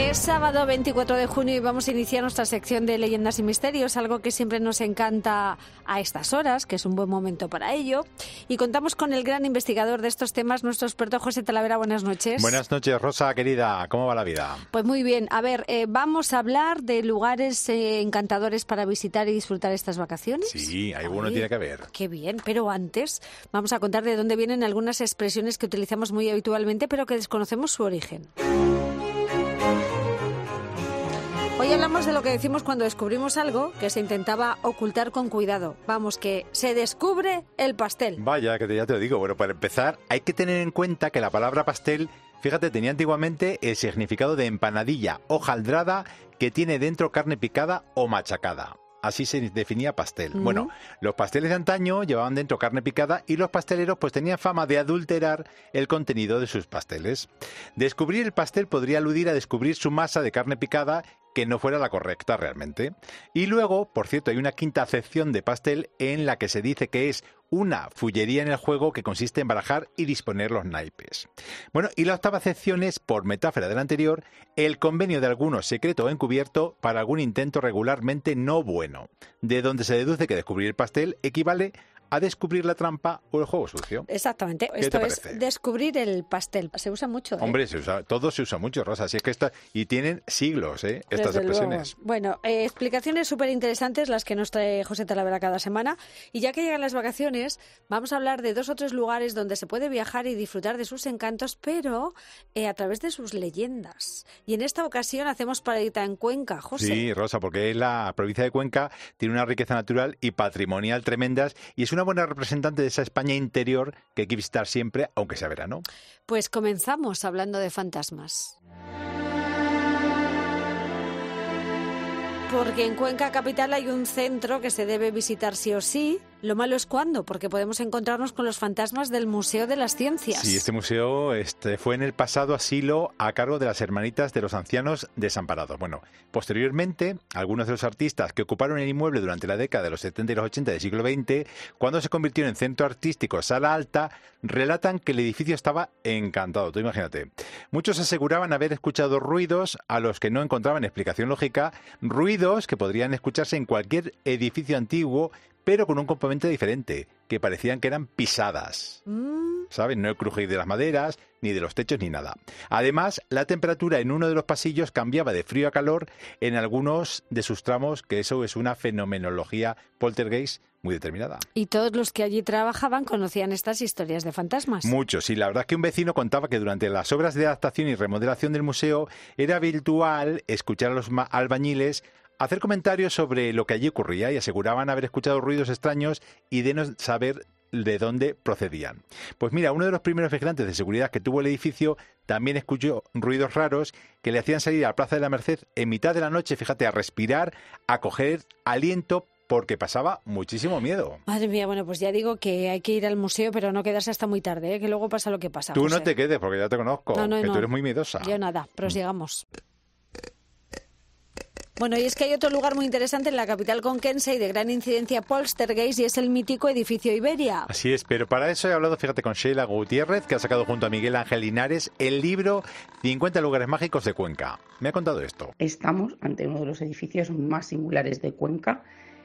Es sábado 24 de junio y vamos a iniciar nuestra sección de leyendas y misterios, algo que siempre nos encanta a estas horas, que es un buen momento para ello. Y contamos con el gran investigador de estos temas, nuestro experto José Talavera. Buenas noches. Buenas noches, Rosa, querida. ¿Cómo va la vida? Pues muy bien. A ver, eh, vamos a hablar de lugares eh, encantadores para visitar y disfrutar estas vacaciones. Sí, alguno tiene que ver. Qué bien, pero antes vamos a contar de dónde vienen algunas expresiones que utilizamos muy habitualmente, pero que desconocemos su origen. Hoy hablamos de lo que decimos cuando descubrimos algo que se intentaba ocultar con cuidado. Vamos, que se descubre el pastel. Vaya, que ya te lo digo. Bueno, para empezar, hay que tener en cuenta que la palabra pastel, fíjate, tenía antiguamente el significado de empanadilla hojaldrada que tiene dentro carne picada o machacada. Así se definía pastel. Bueno, los pasteles de antaño llevaban dentro carne picada y los pasteleros pues tenían fama de adulterar el contenido de sus pasteles. Descubrir el pastel podría aludir a descubrir su masa de carne picada que no fuera la correcta realmente. Y luego, por cierto, hay una quinta acepción de pastel en la que se dice que es una fullería en el juego que consiste en barajar y disponer los naipes. Bueno, y la octava acepción es, por metáfora del anterior, el convenio de alguno secreto o encubierto para algún intento regularmente no bueno, de donde se deduce que descubrir el pastel equivale a descubrir la trampa o el juego sucio. Exactamente. Esto es descubrir el pastel. Se usa mucho. ¿eh? Hombre, se usa, todo se usa mucho, Rosa. Así es que está, y tienen siglos ¿eh? estas expresiones. Bueno, eh, explicaciones súper interesantes las que nos trae José Talavera cada semana. Y ya que llegan las vacaciones, vamos a hablar de dos o tres lugares donde se puede viajar y disfrutar de sus encantos, pero eh, a través de sus leyendas. Y en esta ocasión hacemos paradita en Cuenca, José. Sí, Rosa, porque la provincia de Cuenca tiene una riqueza natural y patrimonial tremendas y es una buena representante de esa España interior que hay que visitar siempre, aunque sea verano. Pues comenzamos hablando de fantasmas. Porque en Cuenca Capital hay un centro que se debe visitar sí o sí, lo malo es cuándo, porque podemos encontrarnos con los fantasmas del Museo de las Ciencias. Sí, este museo este, fue en el pasado asilo a cargo de las Hermanitas de los Ancianos Desamparados. Bueno, posteriormente, algunos de los artistas que ocuparon el inmueble durante la década de los 70 y los 80 del siglo XX, cuando se convirtió en centro artístico Sala Alta, relatan que el edificio estaba encantado. Tú imagínate. Muchos aseguraban haber escuchado ruidos a los que no encontraban explicación lógica, ruidos que podrían escucharse en cualquier edificio antiguo pero con un componente diferente, que parecían que eran pisadas. Mm. ¿Saben? No el crujir de las maderas, ni de los techos, ni nada. Además, la temperatura en uno de los pasillos cambiaba de frío a calor en algunos de sus tramos, que eso es una fenomenología poltergeist muy determinada. ¿Y todos los que allí trabajaban conocían estas historias de fantasmas? Muchos, y la verdad es que un vecino contaba que durante las obras de adaptación y remodelación del museo era habitual escuchar a los albañiles hacer comentarios sobre lo que allí ocurría y aseguraban haber escuchado ruidos extraños y de no saber de dónde procedían. Pues mira, uno de los primeros vigilantes de seguridad que tuvo el edificio también escuchó ruidos raros que le hacían salir a la Plaza de la Merced en mitad de la noche, fíjate, a respirar, a coger aliento porque pasaba muchísimo miedo. Madre mía, bueno, pues ya digo que hay que ir al museo, pero no quedarse hasta muy tarde, ¿eh? que luego pasa lo que pasa. Tú no te quedes, porque ya te conozco, que tú eres muy miedosa. Yo nada, prosigamos. Bueno, y es que hay otro lugar muy interesante en la capital conquense y de gran incidencia poltergeist y es el mítico edificio Iberia. Así es, pero para eso he hablado, fíjate, con Sheila Gutiérrez, que ha sacado junto a Miguel Ángel Linares el libro 50 lugares mágicos de Cuenca. Me ha contado esto. Estamos ante uno de los edificios más singulares de Cuenca,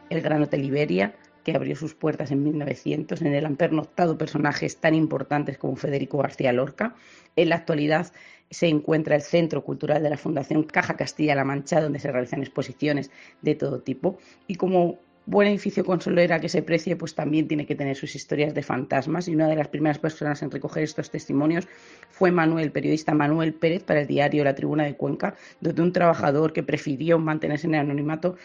el Gran Hotel Iberia, que abrió sus puertas en 1900. En él han pernoctado personajes tan importantes como Federico García Lorca. En la actualidad se encuentra el Centro Cultural de la Fundación Caja Castilla-La Mancha, donde se realizan exposiciones de todo tipo. Y como buen edificio consolera que se precie, pues también tiene que tener sus historias de fantasmas. Y una de las primeras personas en recoger estos testimonios fue Manuel, periodista Manuel Pérez, para el diario La Tribuna de Cuenca, donde un trabajador que prefirió mantenerse en el anonimato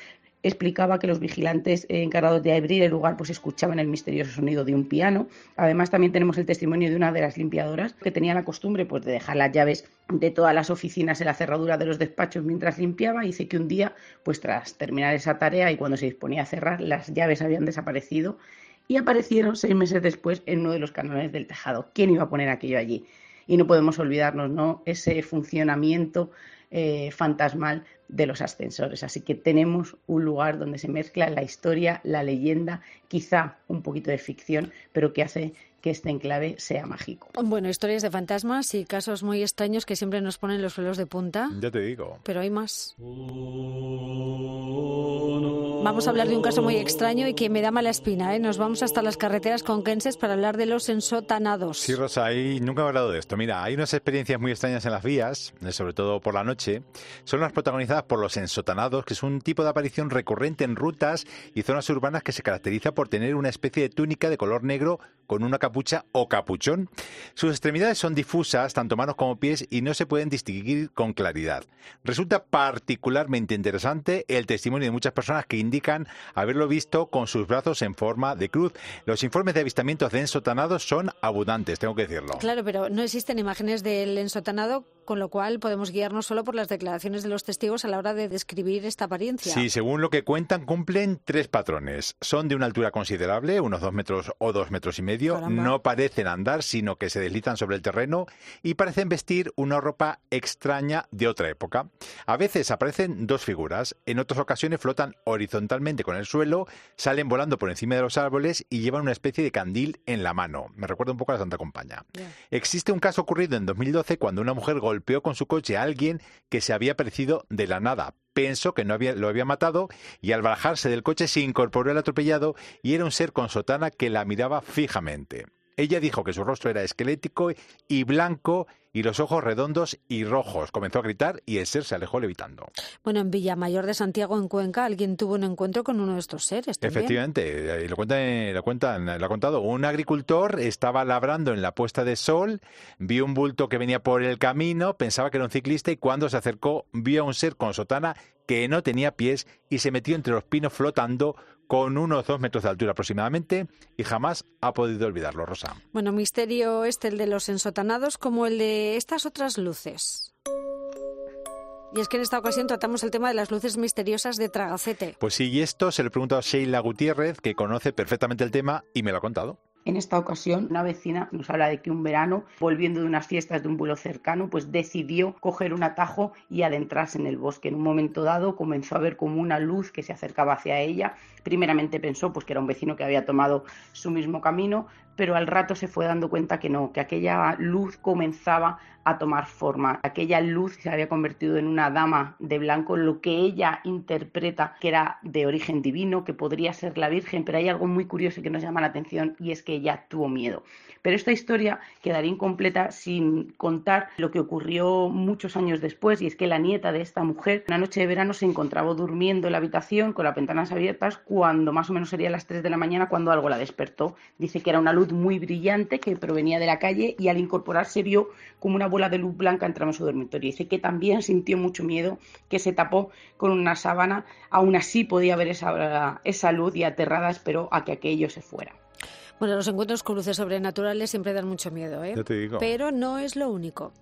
explicaba que los vigilantes encargados de abrir el lugar pues escuchaban el misterioso sonido de un piano. Además también tenemos el testimonio de una de las limpiadoras que tenía la costumbre pues de dejar las llaves de todas las oficinas en la cerradura de los despachos mientras limpiaba y dice que un día pues tras terminar esa tarea y cuando se disponía a cerrar las llaves habían desaparecido y aparecieron seis meses después en uno de los canales del tejado. ¿Quién iba a poner aquello allí? Y no podemos olvidarnos, ¿no? Ese funcionamiento eh, fantasmal de los ascensores. Así que tenemos un lugar donde se mezcla la historia, la leyenda, quizá un poquito de ficción, pero que hace que este enclave sea mágico. Bueno, historias de fantasmas y casos muy extraños que siempre nos ponen los pelos de punta. Ya te digo. Pero hay más. Vamos a hablar de un caso muy extraño y que me da mala espina. ¿eh? Nos vamos hasta las carreteras conquenses para hablar de los ensotanados. Sí, Rosa, ahí nunca he hablado de esto. Mira, hay unas experiencias muy extrañas en las vías, eh, sobre todo por la noche. Son las protagonizadas por los ensotanados, que es un tipo de aparición recurrente en rutas y zonas urbanas que se caracteriza por tener una especie de túnica de color negro con una capucha o capuchón. Sus extremidades son difusas, tanto manos como pies, y no se pueden distinguir con claridad. Resulta particularmente interesante el testimonio de muchas personas que indican haberlo visto con sus brazos en forma de cruz. Los informes de avistamientos de ensotanados son abundantes, tengo que decirlo. Claro, pero no existen imágenes del ensotanado con lo cual podemos guiarnos solo por las declaraciones de los testigos a la hora de describir esta apariencia. Sí, según lo que cuentan, cumplen tres patrones. Son de una altura considerable, unos dos metros o dos metros y medio, no parecen andar, sino que se deslizan sobre el terreno y parecen vestir una ropa extraña de otra época. A veces aparecen dos figuras, en otras ocasiones flotan horizontalmente con el suelo, salen volando por encima de los árboles y llevan una especie de candil en la mano. Me recuerda un poco a la Santa Compañía. Existe un caso ocurrido en 2012 cuando una mujer golpeó golpeó con su coche a alguien que se había aparecido de la nada. Pensó que no había, lo había matado y al bajarse del coche se incorporó el atropellado y era un ser con sotana que la miraba fijamente. Ella dijo que su rostro era esquelético y blanco y los ojos redondos y rojos. Comenzó a gritar y el ser se alejó levitando. Bueno, en Villamayor de Santiago, en Cuenca, alguien tuvo un encuentro con uno de estos seres. Efectivamente, lo, cuentan, lo, cuentan, lo ha contado. Un agricultor estaba labrando en la puesta de sol, vio un bulto que venía por el camino, pensaba que era un ciclista y cuando se acercó vio a un ser con sotana que no tenía pies y se metió entre los pinos flotando con unos dos metros de altura aproximadamente y jamás ha podido olvidarlo, Rosa. Bueno, misterio este el de los ensotanados como el de estas otras luces. Y es que en esta ocasión tratamos el tema de las luces misteriosas de Tragacete. Pues sí, y esto se lo pregunto a Sheila Gutiérrez, que conoce perfectamente el tema y me lo ha contado. En esta ocasión, una vecina nos habla de que un verano, volviendo de unas fiestas de un vuelo cercano, pues decidió coger un atajo y adentrarse en el bosque. En un momento dado comenzó a ver como una luz que se acercaba hacia ella. Primeramente pensó pues que era un vecino que había tomado su mismo camino, pero al rato se fue dando cuenta que no, que aquella luz comenzaba a tomar forma. Aquella luz se había convertido en una dama de blanco, lo que ella interpreta que era de origen divino, que podría ser la Virgen, pero hay algo muy curioso que nos llama la atención y es que ella tuvo miedo. Pero esta historia quedaría incompleta sin contar lo que ocurrió muchos años después y es que la nieta de esta mujer una noche de verano se encontraba durmiendo en la habitación con las ventanas abiertas cuando más o menos sería las 3 de la mañana cuando algo la despertó. Dice que era una luz muy brillante que provenía de la calle y al incorporarse vio como una bola de luz blanca entraba en su dormitorio. Dice que también sintió mucho miedo, que se tapó con una sábana. Aún así podía ver esa, esa luz y aterrada esperó a que aquello se fuera. Bueno, los encuentros con luces sobrenaturales siempre dan mucho miedo, ¿eh? te digo. Pero no es lo único.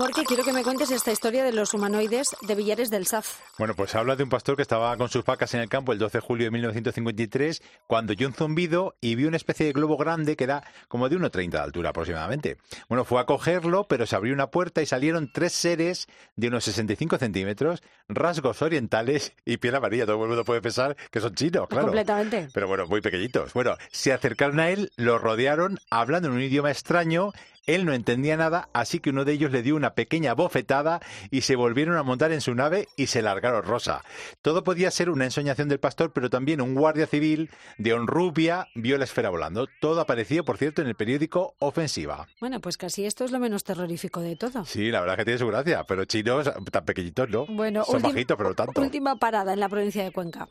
Porque quiero que me cuentes esta historia de los humanoides de Villares del Saz. Bueno, pues habla de un pastor que estaba con sus vacas en el campo el 12 de julio de 1953 cuando oyó un zumbido y vio una especie de globo grande que era como de 1,30 de altura aproximadamente. Bueno, fue a cogerlo, pero se abrió una puerta y salieron tres seres de unos 65 centímetros, rasgos orientales y piel amarilla. Todo el mundo puede pensar que son chinos, claro. Completamente. Pero bueno, muy pequeñitos. Bueno, se acercaron a él, lo rodearon, hablando en un idioma extraño él no entendía nada, así que uno de ellos le dio una pequeña bofetada y se volvieron a montar en su nave y se largaron rosa. Todo podía ser una ensoñación del pastor, pero también un guardia civil de Honrubia vio la esfera volando. Todo aparecía, por cierto, en el periódico Ofensiva. Bueno, pues casi esto es lo menos terrorífico de todo. Sí, la verdad es que tiene su gracia, pero chinos tan pequeñitos, ¿no? Bueno, Son bajitos, pero tanto. Última parada en la provincia de Cuenca.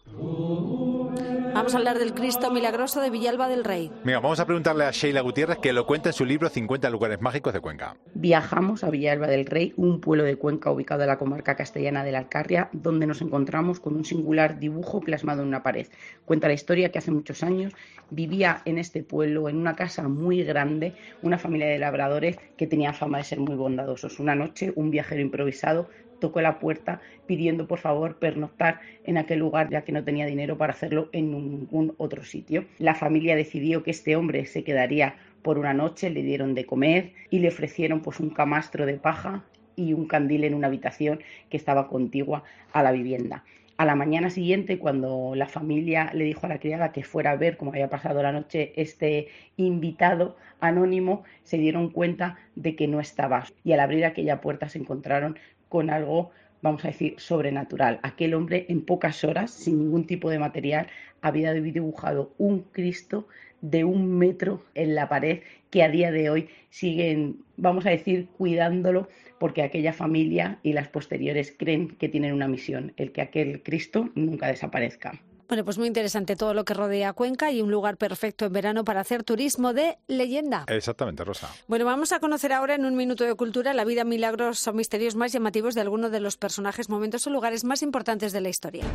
Vamos a hablar del Cristo milagroso de Villalba del Rey. Mira, vamos a preguntarle a Sheila Gutiérrez que lo cuenta en su libro 50 lugares mágicos de Cuenca. Viajamos a Villalba del Rey, un pueblo de Cuenca ubicado en la comarca castellana de la Alcarria, donde nos encontramos con un singular dibujo plasmado en una pared. Cuenta la historia que hace muchos años vivía en este pueblo, en una casa muy grande, una familia de labradores que tenía fama de ser muy bondadosos. Una noche, un viajero improvisado tocó la puerta pidiendo por favor pernoctar en aquel lugar ya que no tenía dinero para hacerlo en ningún otro sitio. La familia decidió que este hombre se quedaría por una noche, le dieron de comer y le ofrecieron pues un camastro de paja y un candil en una habitación que estaba contigua a la vivienda. A la mañana siguiente, cuando la familia le dijo a la criada que fuera a ver cómo había pasado la noche este invitado anónimo, se dieron cuenta de que no estaba. Y al abrir aquella puerta se encontraron con algo vamos a decir, sobrenatural. Aquel hombre en pocas horas, sin ningún tipo de material, había dibujado un Cristo de un metro en la pared que a día de hoy siguen, vamos a decir, cuidándolo porque aquella familia y las posteriores creen que tienen una misión, el que aquel Cristo nunca desaparezca. Bueno, pues muy interesante todo lo que rodea Cuenca y un lugar perfecto en verano para hacer turismo de leyenda. Exactamente, Rosa. Bueno, vamos a conocer ahora en un minuto de cultura la vida, milagros o misterios más llamativos de algunos de los personajes, momentos o lugares más importantes de la historia.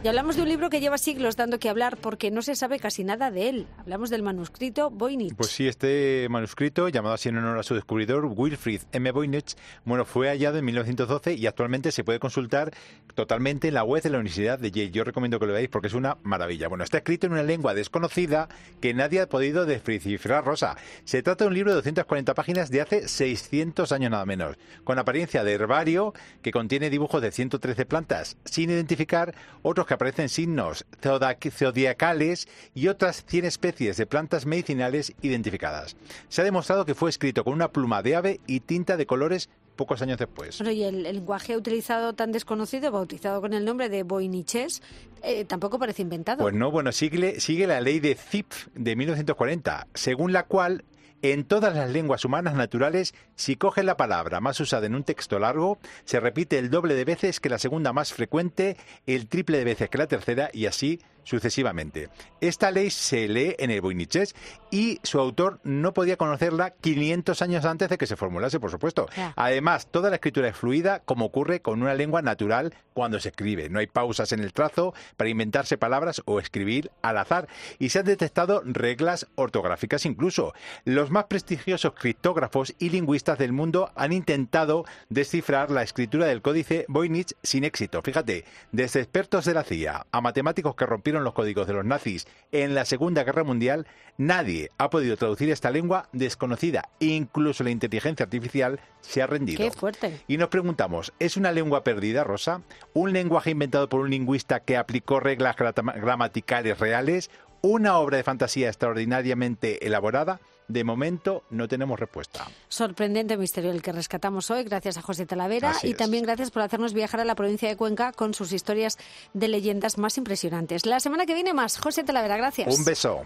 Y hablamos de un libro que lleva siglos dando que hablar porque no se sabe casi nada de él. Hablamos del manuscrito Voynich. Pues sí, este manuscrito, llamado así en honor a su descubridor, Wilfrid M. Voynich, bueno, fue hallado en 1912 y actualmente se puede consultar totalmente en la web de la Universidad de Yale. Yo recomiendo que lo veáis porque es una maravilla. Bueno, está escrito en una lengua desconocida que nadie ha podido descifrar, Rosa. Se trata de un libro de 240 páginas de hace 600 años nada menos, con apariencia de herbario que contiene dibujos de 113 plantas, sin identificar otros que aparecen signos zodiacales y otras 100 especies de plantas medicinales identificadas. Se ha demostrado que fue escrito con una pluma de ave y tinta de colores pocos años después. y el, lenguaje utilizado tan desconocido, bautizado con el nombre de Voiniches, eh, tampoco parece inventado. Pues no, bueno, sigue, sigue la ley de Zipf de 1940, según la cual en todas las lenguas humanas naturales, si coges la palabra más usada en un texto largo, se repite el doble de veces que la segunda más frecuente, el triple de veces que la tercera y así sucesivamente. Esta ley se lee en el Voiniches y su autor no podía conocerla 500 años antes de que se formulase, por supuesto. Además, toda la escritura es fluida, como ocurre con una lengua natural cuando se escribe. No hay pausas en el trazo para inventarse palabras o escribir al azar. Y se han detectado reglas ortográficas incluso. Los más prestigiosos criptógrafos y lingüistas del mundo han intentado descifrar la escritura del códice Voynich sin éxito. Fíjate, desde expertos de la CIA a matemáticos que rompieron los códigos de los nazis en la Segunda Guerra Mundial, nadie ha podido traducir esta lengua desconocida. Incluso la inteligencia artificial se ha rendido. Qué fuerte. Y nos preguntamos, ¿es una lengua perdida, Rosa? ¿Un lenguaje inventado por un lingüista que aplicó reglas gramaticales reales? ¿Una obra de fantasía extraordinariamente elaborada? De momento no tenemos respuesta. Sorprendente misterio el que rescatamos hoy, gracias a José Talavera y también gracias por hacernos viajar a la provincia de Cuenca con sus historias de leyendas más impresionantes. La semana que viene más, José Talavera, gracias. Un beso.